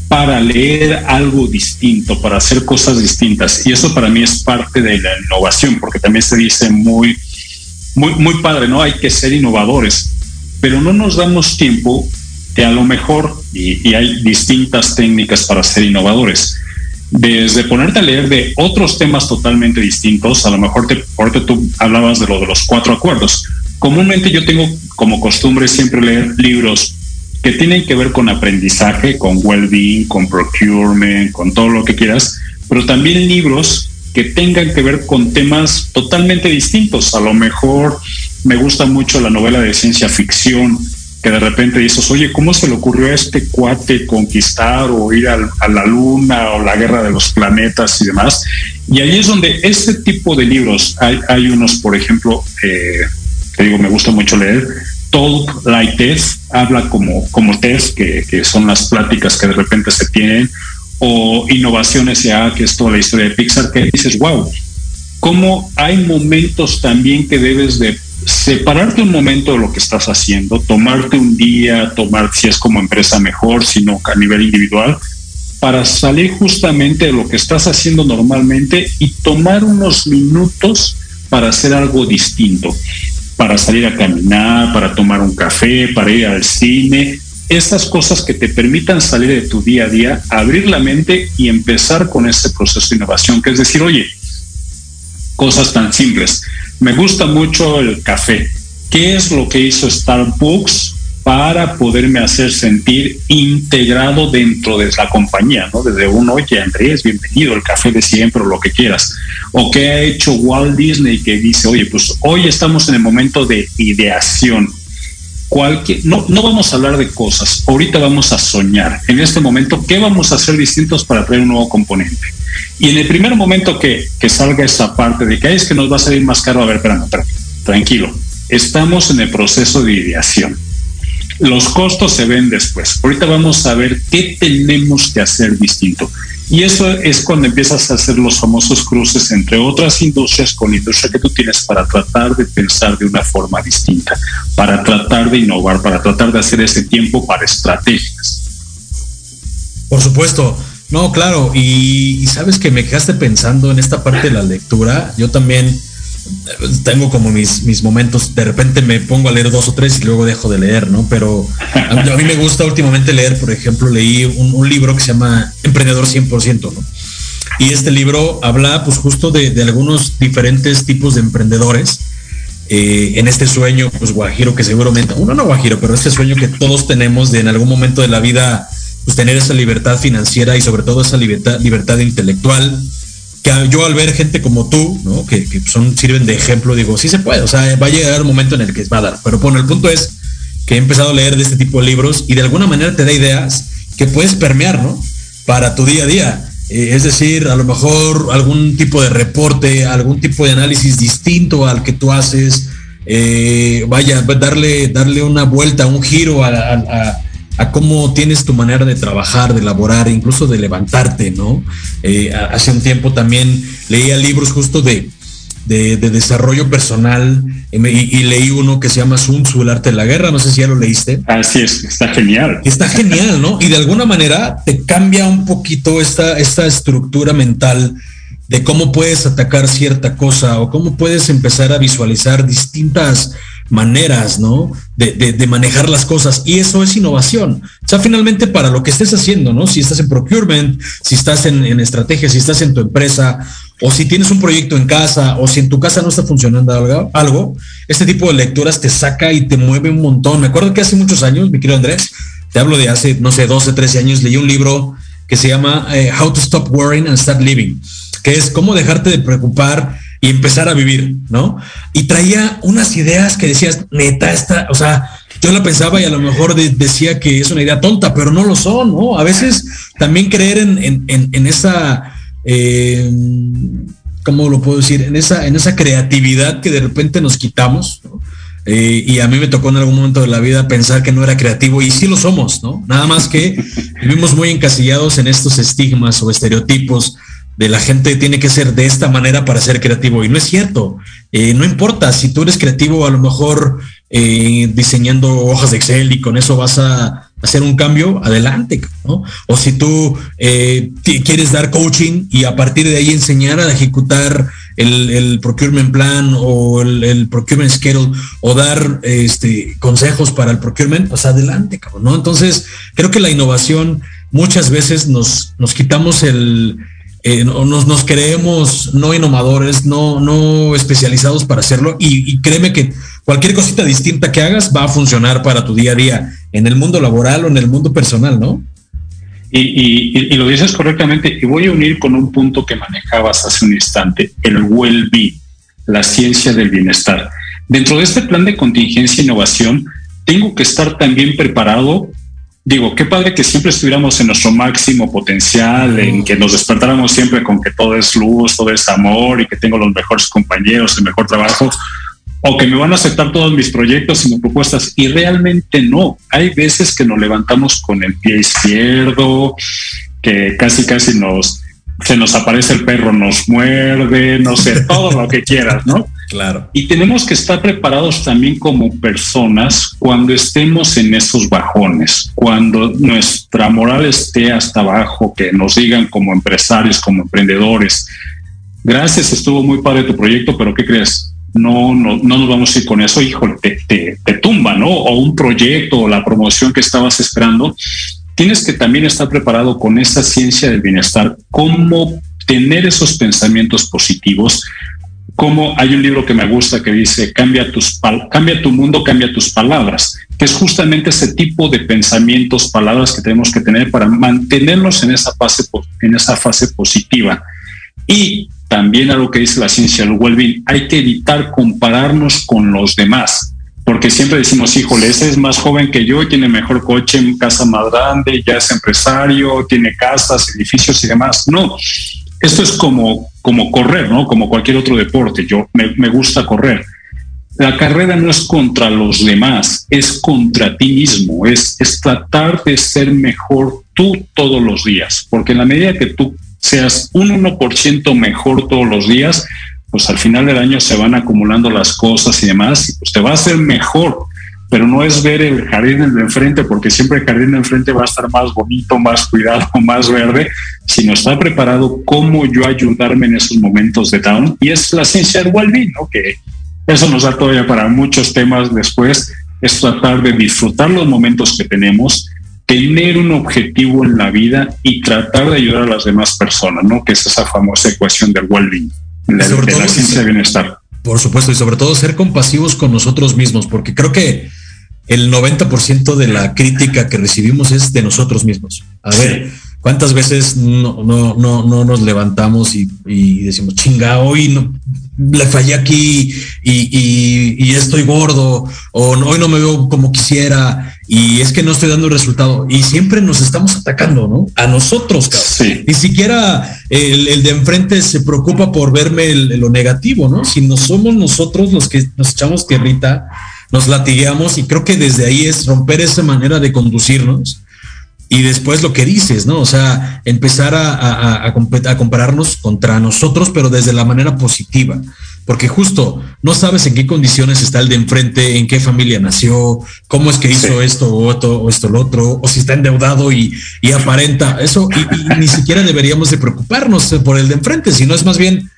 para leer algo distinto, para hacer cosas distintas, y eso para mí es parte de la innovación, porque también se dice muy, muy, muy padre, ¿no? Hay que ser innovadores, pero no nos damos tiempo que a lo mejor, y, hay distintas técnicas para ser innovadores, desde ponerte a leer de otros temas totalmente distintos, a lo mejor te, ahorita tú hablabas de lo de los cuatro acuerdos. Comúnmente yo tengo como costumbre siempre leer libros que tienen que ver con aprendizaje, con well-being, con procurement, con todo lo que quieras, pero también libros que tengan que ver con temas totalmente distintos. A lo mejor me gusta mucho la novela de ciencia ficción, que de repente dices, oye, ¿cómo se le ocurrió a este cuate conquistar o ir a, la luna o la guerra de los planetas y demás? Y ahí es donde este tipo de libros, hay, hay unos, por ejemplo, eh, que digo, me gusta mucho leer, Talk Like Test, habla como, como test, que, que son las pláticas que de repente se tienen, o Innovaciones ya, que es toda la historia de Pixar, que dices, wow, cómo hay momentos también que debes de separarte un momento de lo que estás haciendo, tomarte un día, tomar si es como empresa mejor, sino a nivel individual, para salir justamente de lo que estás haciendo normalmente y tomar unos minutos para hacer algo distinto, para salir a caminar, para tomar un café, para ir al cine, esas cosas que te permitan salir de tu día a día, abrir la mente y empezar con ese proceso de innovación, que es decir, oye, cosas tan simples. Me gusta mucho el café. ¿Qué es lo que hizo Starbucks para poderme hacer sentir integrado dentro de la compañía, ¿no? Desde un, oye, Andrés, bienvenido, el café de siempre, o lo que quieras. O qué ha hecho Walt Disney que dice, oye, pues hoy estamos en el momento de ideación no, vamos a hablar de cosas, ahorita vamos a soñar. En este momento, ¿qué vamos a hacer distintos para traer un nuevo componente? Y en el primer momento que, salga esa parte de que es que nos va a salir más caro, a ver, espérame, tranquilo, estamos en el proceso de ideación. Los costos se ven después. Ahorita vamos a ver qué tenemos que hacer distinto. Y eso es cuando empiezas a hacer los famosos cruces entre otras industrias con la industria que tú tienes para tratar de pensar de una forma distinta, para tratar de innovar, para tratar de hacer ese tiempo para estrategias. Por supuesto. No, claro. Y, sabes que me quedaste pensando en esta parte de la lectura. Yo también tengo como mis, mis momentos, de repente me pongo a leer dos o tres y luego dejo de leer, ¿no? Pero a, mí me gusta últimamente leer, por ejemplo, leí un, libro que se llama Emprendedor 100%, ¿no? Y este libro habla pues justo de, algunos diferentes tipos de emprendedores eh, en este sueño, pues guajiro que seguramente, uno no guajiro, pero este sueño que todos tenemos de en algún momento de la vida pues tener esa libertad financiera y sobre todo esa libertad, libertad intelectual, que yo al ver gente como tú, ¿no? que, son, sirven de ejemplo, digo, sí se puede, o sea, va a llegar un momento en el que va a dar. Pero bueno, el punto es que he empezado a leer de este tipo de libros y de alguna manera te da ideas que puedes permear, ¿no? Para tu día a día. Eh, es decir, a lo mejor algún tipo de reporte, algún tipo de análisis distinto al que tú haces, eh, vaya, darle, darle una vuelta, un giro a a cómo tienes tu manera de trabajar, de elaborar, incluso de levantarte, ¿no? Eh, hace un tiempo también leía libros justo de, de, desarrollo personal y, leí uno que se llama Sun Tzu, el arte de la guerra, no sé si ya lo leíste. Así es, está genial. Está genial, ¿no? Y de alguna manera te cambia un poquito esta, esta estructura mental de cómo puedes atacar cierta cosa o cómo puedes empezar a visualizar distintas maneras, ¿no? De, manejar las cosas. Y eso es innovación. O sea, finalmente para lo que estés haciendo, ¿no? Si estás en procurement, si estás en, en estrategia, si estás en tu empresa, o si tienes un proyecto en casa, o si en tu casa no está funcionando algo, algo, este tipo de lecturas te saca y te mueve un montón. Me acuerdo que hace muchos años, mi querido Andrés, te hablo de hace, no sé, 12, 13 años, leí un libro que se llama eh, How to Stop Worrying and Start Living, que es cómo dejarte de preocupar y empezar a vivir, ¿no? Y traía unas ideas que decías, neta, esta, o sea, yo la pensaba y a lo mejor decía que es una idea tonta, pero no lo son, ¿no? A veces también creer en, esa, eh, ¿cómo lo puedo decir? En esa, en esa creatividad que de repente nos quitamos, eh, y a mí me tocó en algún momento de la vida pensar que no era creativo y sí lo somos, ¿no? Nada más que vivimos muy encasillados en estos estigmas o estereotipos la gente tiene que ser de esta manera para ser creativo. Y no es cierto. Eh, no importa si tú eres creativo, a lo mejor eh, diseñando hojas de Excel y con eso vas a hacer un cambio, adelante. ¿no? O si tú eh, quieres dar coaching y a partir de ahí enseñar a ejecutar el, procurement plan o el, procurement schedule o dar este, consejos para el procurement, pues adelante, ¿no? Entonces, creo que la innovación muchas veces nos, nos quitamos el, eh, nos, creemos no innovadores, no, no especializados para hacerlo y, créeme que cualquier cosita distinta que hagas va a funcionar para tu día a día, en el mundo laboral o en el mundo personal, ¿no? Y, lo dices correctamente y voy a unir con un punto que manejabas hace un instante, el well-being, la ciencia del bienestar. Dentro de este plan de contingencia e innovación, tengo que estar también preparado digo, qué padre que siempre estuviéramos en nuestro máximo potencial, en que nos despertáramos siempre con que todo es luz, todo es amor y que tengo los mejores compañeros, el mejor trabajo, o que me van a aceptar todos mis proyectos y mis propuestas. Y realmente no. Hay veces que nos levantamos con el pie izquierdo, que casi, casi nos, se nos aparece el perro, nos muerde, no sé, todo lo que quieras, ¿no? Claro. Y tenemos que estar preparados también como personas cuando estemos en esos bajones, cuando nuestra moral esté hasta abajo, que nos digan como empresarios, como emprendedores, gracias, estuvo muy padre tu proyecto, pero ¿qué crees? No, no, no nos vamos a ir con eso, híjole, te, te, te tumba, ¿no? O un proyecto o la promoción que estabas esperando. Tienes que también estar preparado con esa ciencia del bienestar, cómo tener esos pensamientos positivos, como hay un libro que me gusta que dice cambia tus cambia tu mundo, cambia tus palabras, que es justamente ese tipo de pensamientos, palabras que tenemos que tener para mantenernos en esa fase en esa fase positiva. Y también algo que dice la ciencia del well hay que evitar compararnos con los demás, porque siempre decimos, híjole, ese es más joven que yo, tiene mejor coche, casa más grande, ya es empresario, tiene casas, edificios y demás. No, esto es como, como correr, ¿no? Como cualquier otro deporte. Yo me, gusta correr. La carrera no es contra los demás, es contra ti mismo, es, es tratar de ser mejor tú todos los días, porque en la medida que tú seas un 1% mejor todos los días, pues al final del año se van acumulando las cosas y demás, y pues te va a hacer mejor pero no es ver el jardín de enfrente, porque siempre el jardín de enfrente va a estar más bonito, más cuidado, más verde, sino estar preparado cómo yo ayudarme en esos momentos de down. Y es la ciencia del well-being, ¿no? que eso nos da todavía para muchos temas después, es tratar de disfrutar los momentos que tenemos, tener un objetivo en la vida y tratar de ayudar a las demás personas, ¿no? que es esa famosa ecuación del well-being, de, de la ciencia del bienestar. Por supuesto, y sobre todo ser compasivos con nosotros mismos, porque creo que el 90% de la crítica que recibimos es de nosotros mismos. A ver, ¿cuántas veces no, no, no, no nos levantamos y, decimos, chinga, hoy no, le fallé aquí y, estoy gordo, o hoy no me veo como quisiera, y es que no estoy dando el resultado. Y siempre nos estamos atacando, ¿no? A nosotros, cabrón. Ni siquiera el, de enfrente se preocupa por verme lo negativo, ¿no? Si no somos nosotros los que nos echamos tierrita nos latigueamos y creo que desde ahí es romper esa manera de conducirnos y después lo que dices, ¿no? O sea, empezar a, a, compararnos contra nosotros, pero desde la manera positiva. Porque justo no sabes en qué condiciones está el de enfrente, en qué familia nació, cómo es que hizo esto o, esto o esto lo otro, o si está endeudado y, aparenta eso. Y, ni siquiera deberíamos de preocuparnos por el de enfrente, sino es más bien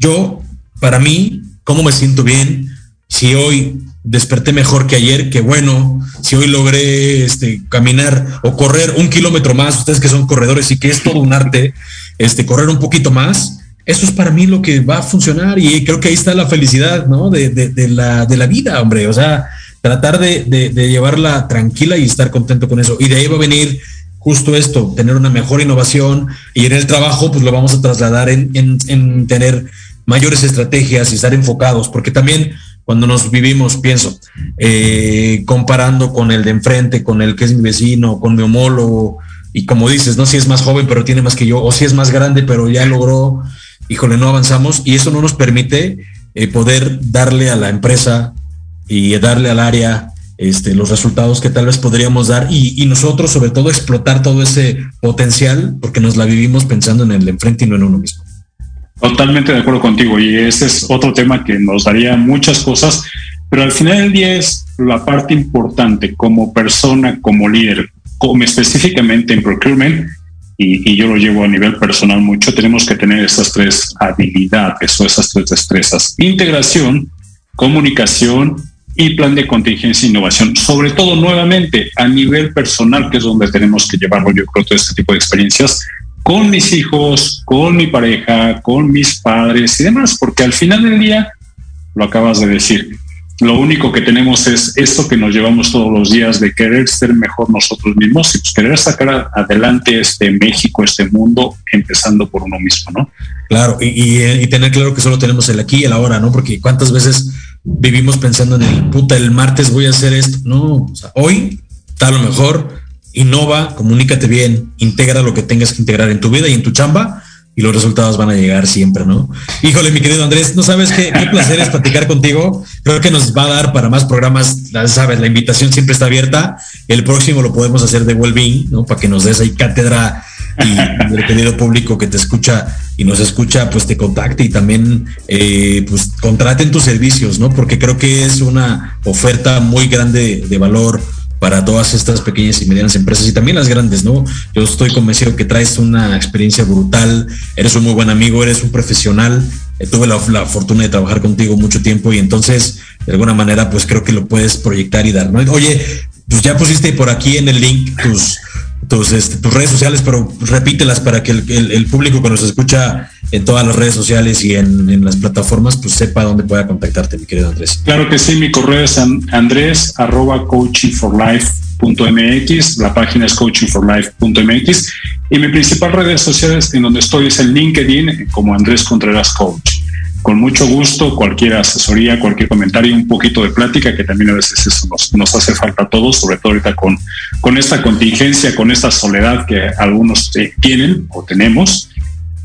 yo, para mí, cómo me siento bien, si hoy desperté mejor que ayer, que bueno, si hoy logré este, caminar o correr un kilómetro más, ustedes que son corredores y que es todo un arte, este, correr un poquito más, eso es para mí lo que va a funcionar y creo que ahí está la felicidad, ¿no? De, de, la, de la vida, hombre, o sea, tratar de, de, llevarla tranquila y estar contento con eso. Y de ahí va a venir justo esto, tener una mejor innovación y en el trabajo pues lo vamos a trasladar en tener mayores estrategias y estar enfocados, porque también cuando nos vivimos, pienso, eh, comparando con el de enfrente, con el que es mi vecino, con mi homólogo, y como dices, no si es más joven pero tiene más que yo, o si es más grande pero ya logró, híjole, no avanzamos, y eso no nos permite eh, poder darle a la empresa y darle al área este, los resultados que tal vez podríamos dar y, y, nosotros sobre todo explotar todo ese potencial porque nos la vivimos pensando en el de enfrente y no en uno mismo. Totalmente de acuerdo contigo y ese es otro tema que nos daría muchas cosas, pero al final del día es la parte importante como persona, como líder, como específicamente en procurement, y, y, yo lo llevo a nivel personal mucho, tenemos que tener esas tres habilidades o esas tres destrezas. Integración, comunicación y plan de contingencia e innovación. Sobre todo nuevamente a nivel personal, que es donde tenemos que llevarlo, yo creo, todo este tipo de experiencias con mis hijos, con mi pareja, con mis padres y demás, porque al final del día, lo acabas de decir, lo único que tenemos es esto que nos llevamos todos los días de querer ser mejor nosotros mismos y pues querer sacar adelante este México, este mundo, empezando por uno mismo, ¿no? Claro, y, tener claro que solo tenemos el aquí y el ahora, ¿no? Porque cuántas veces vivimos pensando en el puta, el martes voy a hacer esto. No, hoy está lo mejor, innova, comunícate bien, integra lo que tengas que integrar en tu vida y en tu chamba y los resultados van a llegar siempre, ¿no? Híjole, mi querido Andrés, no sabes qué, placer es platicar contigo. Creo que nos va a dar para más programas, sabes, la invitación siempre está abierta. El próximo lo podemos hacer de Wellbeing, ¿no? Para que nos des ahí cátedra y el querido público que te escucha y nos escucha, pues te contacte y también, eh, pues contraten tus servicios, ¿no? Porque creo que es una oferta muy grande de valor para todas estas pequeñas y medianas empresas y también las grandes, ¿no? Yo estoy convencido que traes una experiencia brutal, eres un muy buen amigo, eres un profesional, eh, tuve la, fortuna de trabajar contigo mucho tiempo y entonces, de alguna manera, pues creo que lo puedes proyectar y dar, ¿no? Oye, pues ya pusiste por aquí en el link tus, tus, este, tus redes sociales, pero repítelas para que el, público que nos escucha en todas las redes sociales y en, las plataformas, pues sepa dónde pueda contactarte, mi querido Andrés. Claro que sí, mi correo es andrés arroba coachingforlife.mx, la página es coachingforlife.mx y mi principal redes sociales en donde estoy es el LinkedIn como Andrés Contreras Coach con mucho gusto cualquier asesoría, cualquier comentario, un poquito de plática, que también a veces eso nos, hace falta a todos, sobre todo ahorita con, con esta contingencia, con esta soledad que algunos eh, tienen o tenemos.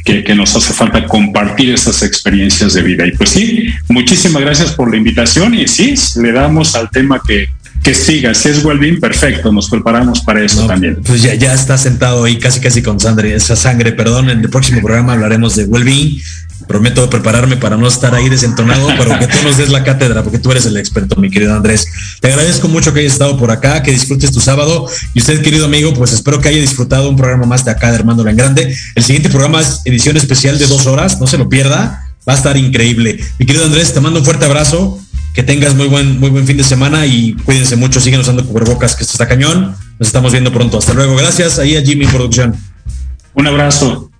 Que, que, nos hace falta compartir esas experiencias de vida. Y pues sí, muchísimas gracias por la invitación y sí, le damos al tema que, que siga. Si es Wellbeing, perfecto, nos preparamos para eso también. Pues ya, ya está sentado ahí casi casi con sangre, esa sangre, perdón. En el próximo programa hablaremos de Wellbeing prometo prepararme para no estar ahí desentonado, pero que tú nos des la cátedra, porque tú eres el experto, mi querido Andrés. Te agradezco mucho que hayas estado por acá, que disfrutes tu sábado. Y usted, querido amigo, pues espero que haya disfrutado un programa más de acá de Armando en Grande. El siguiente programa es edición especial de dos horas, no se lo pierda, va a estar increíble. Mi querido Andrés, te mando un fuerte abrazo, que tengas muy buen, muy buen fin de semana y cuídense mucho, siguen usando cubrebocas, que esto está cañón. Nos estamos viendo pronto. Hasta luego. Gracias ahí a Jimmy Producción. Un abrazo.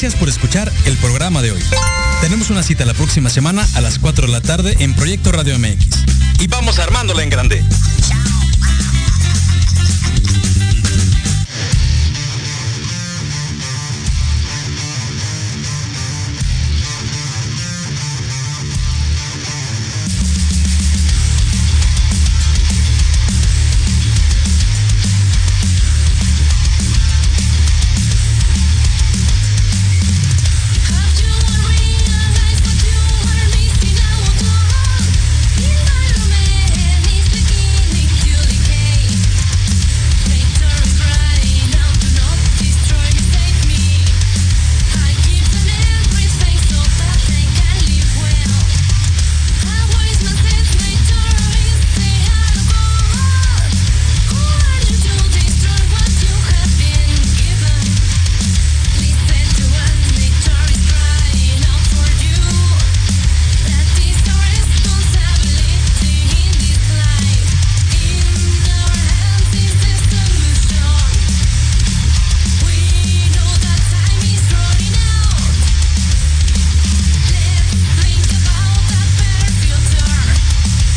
Gracias por escuchar el programa de hoy. Tenemos una cita la próxima semana a las 4 de la tarde en Proyecto Radio MX. Y vamos armándola en grande. Chao.